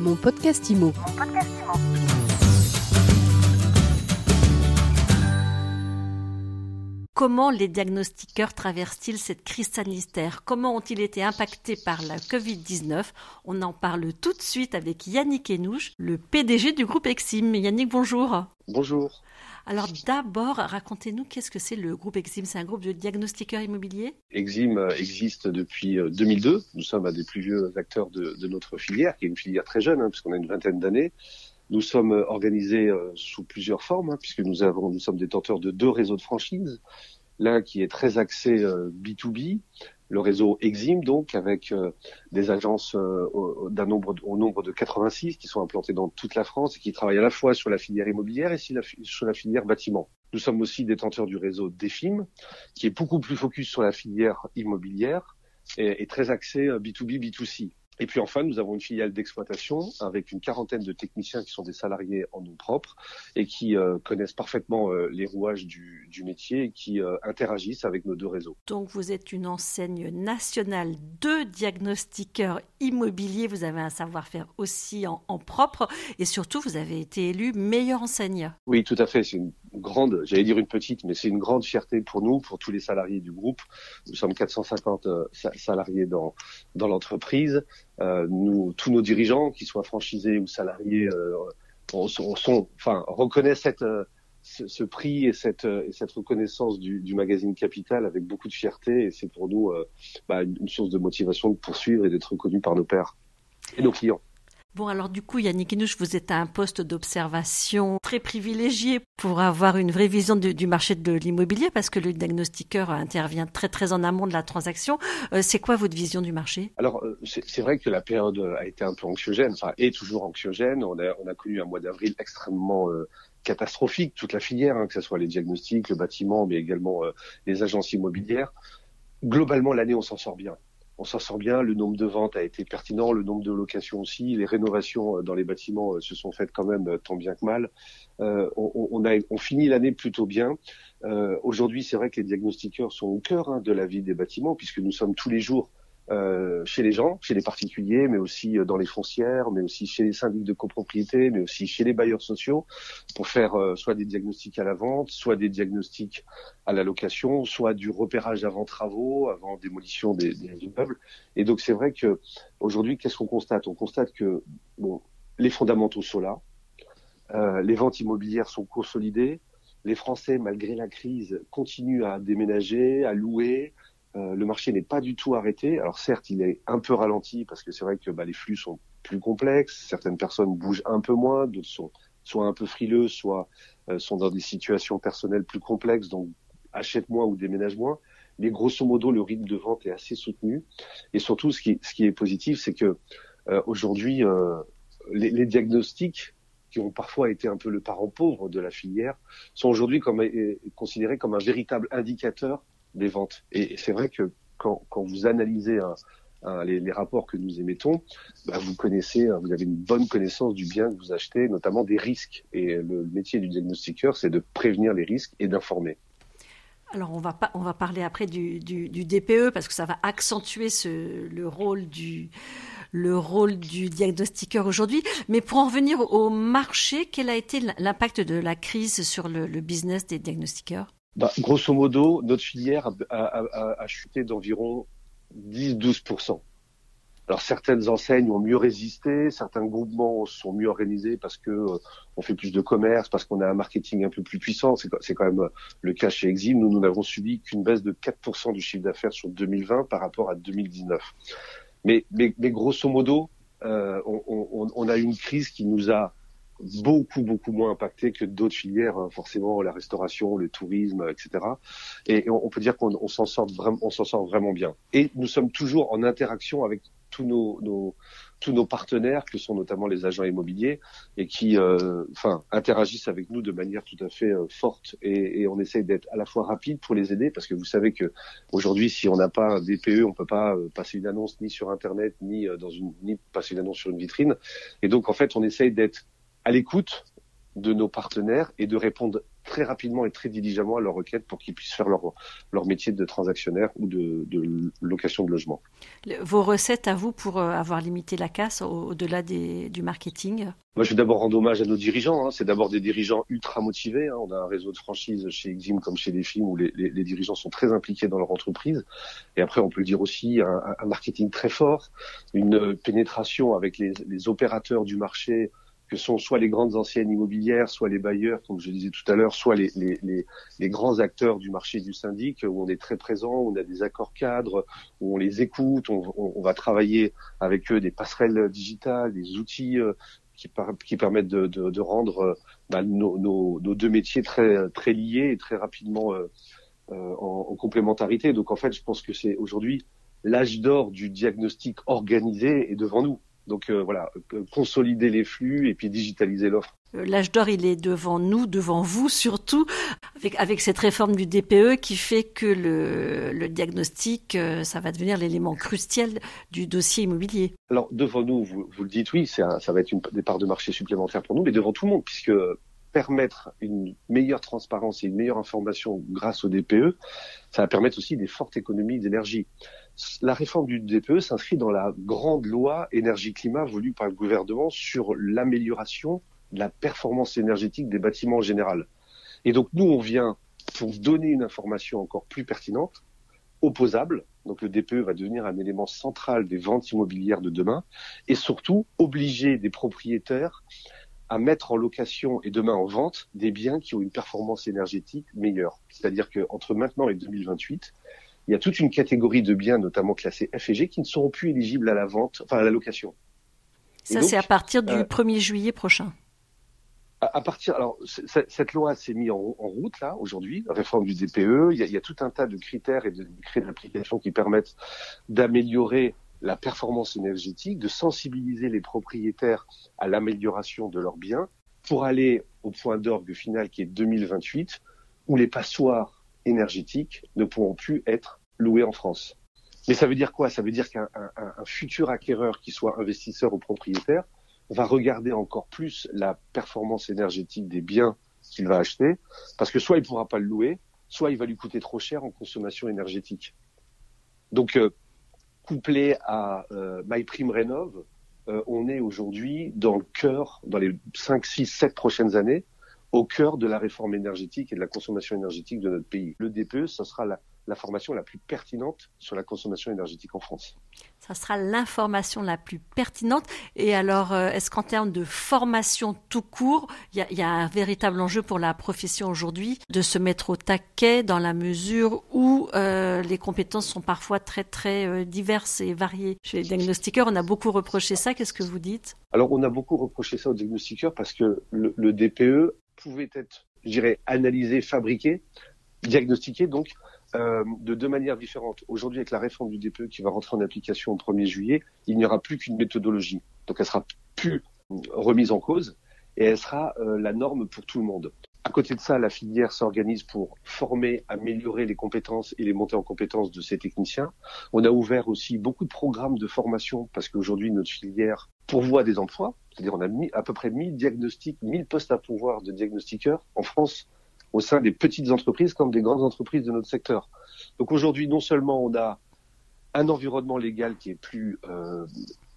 Mon podcast IMO. Comment les diagnostiqueurs traversent-ils cette crise sanitaire? Comment ont-ils été impactés par la Covid-19 On en parle tout de suite avec Yannick Enouche, le PDG du groupe Exim. Yannick, bonjour. Bonjour. Alors d'abord, racontez-nous qu'est-ce que c'est le groupe Exim? C'est un groupe de diagnostiqueurs immobiliers? Exim euh, existe depuis 2002. Euh, Nous sommes un des plus vieux acteurs de, notre filière, qui est une filière très jeune, hein, puisqu'on a une vingtaine d'années. Nous sommes euh, organisés sous plusieurs formes, hein, puisque nous sommes détenteurs de deux réseaux de franchise. L'un qui est très axé B2B, le réseau Exim, donc, avec euh, des agences euh, d'un nombre, au nombre de 86 qui sont implantées dans toute la France et qui travaillent à la fois sur la filière immobilière et sur la filière bâtiment. Nous sommes aussi détenteurs du réseau DEFIM, qui est beaucoup plus focus sur la filière immobilière et, très axé B2B, euh, B2C. Et puis enfin, nous avons une filiale d'exploitation avec une quarantaine de techniciens qui sont des salariés en nom propre et qui euh, connaissent parfaitement euh, les rouages du, du, métier et qui euh, interagissent avec nos deux réseaux. Donc vous êtes une enseigne nationale de diagnostiqueurs immobiliers, vous avez un savoir-faire aussi en, en, propre et surtout vous avez été élu meilleure enseigne. Oui, tout à fait. C'est une grande, j'allais dire une petite, mais c'est une grande fierté pour nous, pour tous les salariés du groupe. Nous sommes 450 salariés dans, dans l'entreprise. Euh, nous, tous nos dirigeants, qu'ils soient franchisés ou salariés, euh, sont, enfin, reconnaissent cette, euh, ce, prix et cette, et cette reconnaissance du, du, magazine Capital avec beaucoup de fierté. Et c'est pour nous bah, une source de motivation de poursuivre et d'être reconnu par nos pairs et nos clients. Bon, alors du coup, Yannick Inouche, vous êtes à un poste d'observation très privilégié pour avoir une vraie vision du marché de l'immobilier parce que le diagnostiqueur intervient très très en amont de la transaction. Euh, c'est quoi votre vision du marché? Alors, euh, c'est vrai que la période a été un peu anxiogène, enfin, est toujours anxiogène. On a, on a connu un mois d'avril extrêmement euh, catastrophique, toute la filière, hein, que ce soit les diagnostics, le bâtiment, mais également les agences immobilières. Globalement, l'année, on s'en sort bien on s'en sort bien. Le nombre de ventes a été pertinent, le nombre de locations aussi. Les rénovations euh, dans les bâtiments euh, se sont faites quand même euh, tant bien que mal. on, a, on finit l'année plutôt bien. Aujourd'hui, c'est vrai que les diagnostiqueurs sont au cœur hein, de la vie des bâtiments puisque nous sommes tous les jours euh, chez les gens, chez les particuliers, mais aussi euh, dans les foncières, mais aussi chez les syndics de copropriété, mais aussi chez les bailleurs sociaux, pour faire euh, soit des diagnostics à la vente, soit des diagnostics à la location, soit du repérage avant travaux, avant démolition des, des immeubles. Et donc c'est vrai que aujourd'hui, qu'est-ce qu'on constate? On constate que bon, les fondamentaux sont là, euh, les ventes immobilières sont consolidées, les Français, malgré la crise, continuent à déménager, à louer, euh, le marché n'est pas du tout arrêté. Alors certes, il est un peu ralenti parce que c'est vrai que bah, les flux sont plus complexes. Certaines personnes bougent un peu moins, d'autres sont soit un peu frileux, soit euh, sont dans des situations personnelles plus complexes, donc achètent moins ou déménagent moins. Mais grosso modo, le rythme de vente est assez soutenu. Et surtout, ce qui, ce qui est positif, c'est que euh, aujourd'hui, les, les, diagnostics qui ont parfois été un peu le parent pauvre de la filière, sont aujourd'hui comme, considérés comme un véritable indicateur des ventes. Et c'est vrai que quand, vous analysez les, rapports que nous émettons, bah vous connaissez, vous avez une bonne connaissance du bien que vous achetez, notamment des risques. Et le métier du diagnostiqueur, c'est de prévenir les risques et d'informer. Alors on va, pas, on va parler après du, DPE parce que ça va accentuer ce, le rôle du le rôle du diagnostiqueur aujourd'hui. Mais pour en revenir au marché, quel a été l'impact de la crise sur le business des diagnostiqueurs? Bah, grosso modo, notre filière a, chuté d'environ 10-12%. Alors certaines enseignes ont mieux résisté, certains groupements sont mieux organisés parce que euh, on fait plus de commerce, parce qu'on a un marketing un peu plus puissant. C'est quand même le cas chez Exim. Nous, nous n'avons subi qu'une baisse de 4% du chiffre d'affaires sur 2020 par rapport à 2019. Mais, mais, mais grosso modo, euh, on, on, on, a une crise qui nous a beaucoup beaucoup moins impacté que d'autres filières, hein, forcément la restauration, le tourisme, etc. Et on, peut dire qu'on s'en sort vraiment, on s'en sort vraiment bien. Et nous sommes toujours en interaction avec tous nos, nos tous nos partenaires, que sont notamment les agents immobiliers, et qui, euh, interagissent avec nous de manière tout à fait euh, forte. Et, on essaye d'être à la fois rapide pour les aider, parce que vous savez que aujourd'hui, si on n'a pas un DPE, on peut pas euh, passer une annonce ni sur Internet, ni dans une, ni passer une annonce sur une vitrine. Et donc, en fait, on essaye d'être à l'écoute de nos partenaires et de répondre très rapidement et très diligemment à leur requête pour qu'ils puissent faire leur, leur métier de transactionnaire ou de, de location de logement. Vos recettes à vous pour euh, avoir limité la casse au-delà du marketing? Moi, je vais d'abord rendre hommage à nos dirigeants. Hein. C'est d'abord des dirigeants ultra motivés. Hein. On a un réseau de franchise chez Exim comme chez les films où les, les, les, dirigeants sont très impliqués dans leur entreprise. Et après, on peut le dire aussi, un, un marketing très fort, une pénétration avec les, les opérateurs du marché que sont soit les grandes anciennes immobilières, soit les bailleurs, comme je disais tout à l'heure, soit les, les, les, les, grands acteurs du marché du syndic, où on est très présent, où on a des accords cadres, où on les écoute, on, on, va travailler avec eux des passerelles digitales, des outils euh, qui, qui, permettent de, de, de rendre euh, bah, nos, nos, nos, deux métiers très, très liés et très rapidement euh, euh, en, en, complémentarité. Donc en fait, je pense que c'est aujourd'hui l'âge d'or du diagnostic organisé est devant nous. Donc euh, voilà, euh, consolider les flux et puis digitaliser l'offre. Euh, l'âge d'or, il est devant nous, devant vous surtout, avec, avec cette réforme du DPE qui fait que le, le diagnostic, ça va devenir l'élément crucial du dossier immobilier. Alors devant nous, vous, vous le dites, oui, ça va être une, des parts de marché supplémentaires pour nous, mais devant tout le monde, puisque permettre une meilleure transparence et une meilleure information grâce au DPE, ça va permettre aussi des fortes économies d'énergie la réforme du DPE s'inscrit dans la grande loi énergie-climat voulue par le gouvernement sur l'amélioration de la performance énergétique des bâtiments en général. Et donc nous, on vient pour donner une information encore plus pertinente, opposable. Donc le DPE va devenir un élément central des ventes immobilières de demain et surtout obliger des propriétaires à mettre en location et demain en vente des biens qui ont une performance énergétique meilleure. C'est-à-dire qu'entre maintenant et 2028, il y a toute une catégorie de biens, notamment classés F et G, qui ne seront plus éligibles à la vente, enfin à la location. Ça, c'est à partir du 1er euh, juillet prochain. À, partir, alors cette loi s'est mise en, route là aujourd'hui, réforme du DPE. Il y, a, il y, a, tout un tas de critères et de décrets d'application qui permettent d'améliorer la performance énergétique, de sensibiliser les propriétaires à l'amélioration de leurs biens pour aller au point d'orgue final qui est 2028, où les passoires énergétiques ne pourront plus être louer en France. Mais ça veut dire quoi? Ça veut dire qu'un futur acquéreur, qui soit investisseur ou propriétaire, va regarder encore plus la performance énergétique des biens qu'il va acheter, parce que soit il pourra pas le louer, soit il va lui coûter trop cher en consommation énergétique. Donc, euh, couplé à euh, MyPrimeRénov, euh, on est aujourd'hui dans le cœur, dans les 5, 6, 7 prochaines années, au cœur de la réforme énergétique et de la consommation énergétique de notre pays. Le DPE, ce sera la, l'information la plus pertinente sur la consommation énergétique en France. Ça sera l'information la plus pertinente. Et alors, euh, est-ce qu'en termes de formation tout court, il y, a, un véritable enjeu pour la profession aujourd'hui de se mettre au taquet dans la mesure où euh, les compétences sont parfois très très euh, diverses et variées? Chez les diagnostiqueurs, on a beaucoup reproché ça. Qu'est-ce que vous dites? Alors, on a beaucoup reproché ça aux diagnostiqueurs parce que le, le DPE pouvait être, je dirais, analysé, fabriqué, diagnostiqué donc euh, de deux manières différentes. Aujourd'hui, avec la réforme du DPE qui va rentrer en application au 1er juillet, il n'y aura plus qu'une méthodologie. Donc elle sera plus remise en cause et elle sera euh, la norme pour tout le monde. À côté de ça, la filière s'organise pour former, améliorer les compétences et les montées en compétences de ces techniciens. On a ouvert aussi beaucoup de programmes de formation parce qu'aujourd'hui, notre filière pourvoit des emplois. C'est-à-dire, on a mis à peu près 1000 diagnostics, 1000 postes à pouvoir de diagnostiqueurs en France au sein des petites entreprises comme des grandes entreprises de notre secteur. Donc aujourd'hui, non seulement on a un environnement légal qui est plus, euh,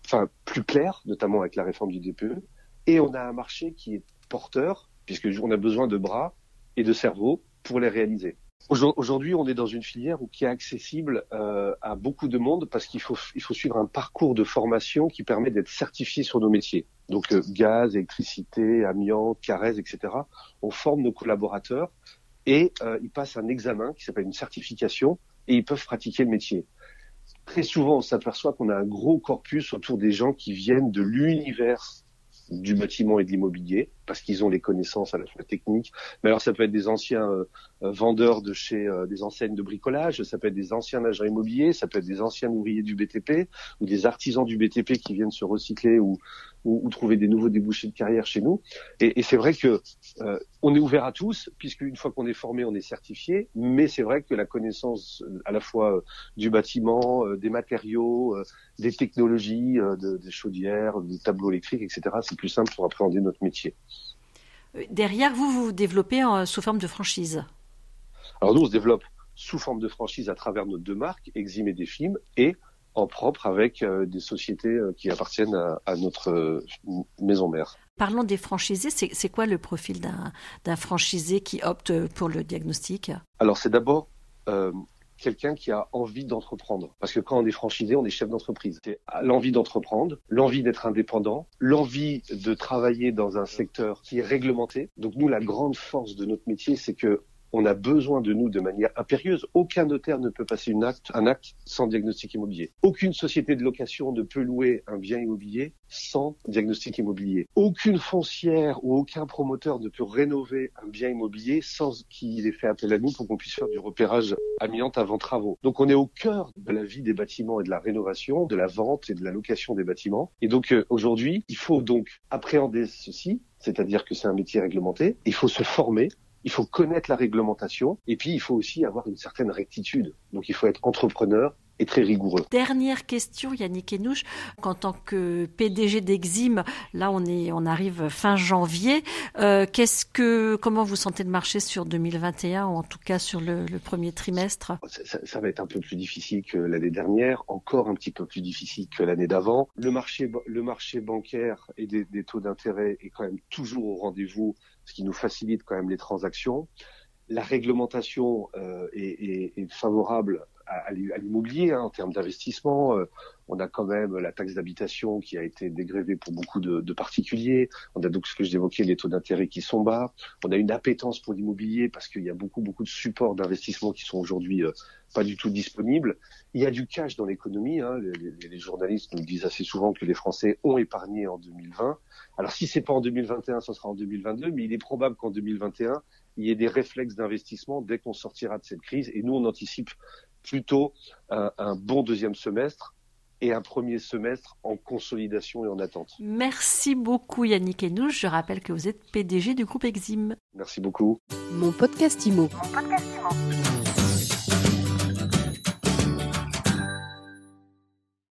enfin plus clair, notamment avec la réforme du DPE, et on a un marché qui est porteur, puisqu'on a besoin de bras et de cerveaux pour les réaliser. Aujourd'hui, on est dans une filière qui est accessible euh, à beaucoup de monde parce qu'il faut, il faut suivre un parcours de formation qui permet d'être certifié sur nos métiers. Donc euh, gaz, électricité, amiante, carèse, etc. On forme nos collaborateurs et euh, ils passent un examen qui s'appelle une certification et ils peuvent pratiquer le métier. Très souvent, on s'aperçoit qu'on a un gros corpus autour des gens qui viennent de l'univers du bâtiment et de l'immobilier parce qu'ils ont les connaissances à la fois techniques. Mais alors ça peut être des anciens euh, euh, vendeurs de chez euh, des enseignes de bricolage, ça peut être des anciens agents immobiliers, ça peut être des anciens ouvriers du BTP ou des artisans du BTP qui viennent se recycler ou, ou, trouver des nouveaux débouchés de carrière chez nous. Et, et c'est vrai que on est ouvert à tous puisque une fois qu'on est formé, on est certifié. Mais c'est vrai que la connaissance à la fois du bâtiment, des matériaux, des technologies, de, des chaudières, des tableaux électriques, etc. C'est plus simple pour appréhender notre métier. Derrière, vous, vous, vous développez en, sous forme de franchise. Alors nous, on se développe sous forme de franchise à travers nos deux marques, Exim et Défim, et en propre avec euh, des sociétés euh, qui appartiennent à, notre euh, maison mère. Parlons des franchisés, c'est quoi le profil d'un franchisé qui opte pour le diagnostic? Alors c'est d'abord quelqu'un qui a envie d'entreprendre. Parce que quand on est franchisé, on est chef d'entreprise. C'est l'envie d'entreprendre, l'envie d'être indépendant, l'envie de travailler dans un secteur qui est réglementé. Donc nous, la grande force de notre métier, c'est que on a besoin de nous de manière impérieuse. Aucun notaire ne peut passer une acte, un acte sans diagnostic immobilier. Aucune société de location ne peut louer un bien immobilier sans diagnostic immobilier. Aucune foncière ou aucun promoteur ne peut rénover un bien immobilier sans qu'il ait fait appel à nous pour qu'on puisse faire du repérage amiante avant travaux. Donc on est au cœur de la vie des bâtiments et de la rénovation, de la vente et de la location des bâtiments. Et donc euh, aujourd'hui, il faut donc appréhender ceci, c'est-à-dire que c'est un métier réglementé. Il faut se former il faut connaître la réglementation et puis il faut aussi avoir une certaine rectitude. Donc il faut être entrepreneur et très rigoureux. Dernière question, Yannick Enouche. En tant que PDG d'Exim, là on est, on arrive fin janvier. Euh, qu'est-ce que, comment vous sentez le marché sur 2021 ou en tout cas sur le, premier trimestre? Ça, ça, va être un peu plus difficile que l'année dernière, encore un petit peu plus difficile que l'année d'avant. Le marché, le marché bancaire et des, des taux d'intérêt est quand même toujours au rendez-vous ce qui nous facilite quand même les transactions. La réglementation euh, est, est, favorable à, l'immobilier hein, en termes d'investissement. Euh, on a quand même la taxe d'habitation qui a été dégrévée pour beaucoup de, particuliers. On a donc ce que j'évoquais, les taux d'intérêt qui sont bas. On a une appétence pour l'immobilier parce qu'il y a beaucoup beaucoup de supports d'investissement qui sont aujourd'hui euh, pas du tout disponibles. Il y a du cash dans l'économie. Hein. Les, les, journalistes nous disent assez souvent que les Français ont épargné en 2020. Alors si c'est pas en 2021, ce sera en 2022, mais il est probable qu'en 2021, il y ait des réflexes d'investissement dès qu'on sortira de cette crise. Et nous, on anticipe plutôt un, un bon deuxième semestre et un premier semestre en consolidation et en attente. Merci beaucoup Yannick Enouche. Je rappelle que vous êtes PDG du groupe Exim. Merci beaucoup. Mon podcast Mon podcast Imo.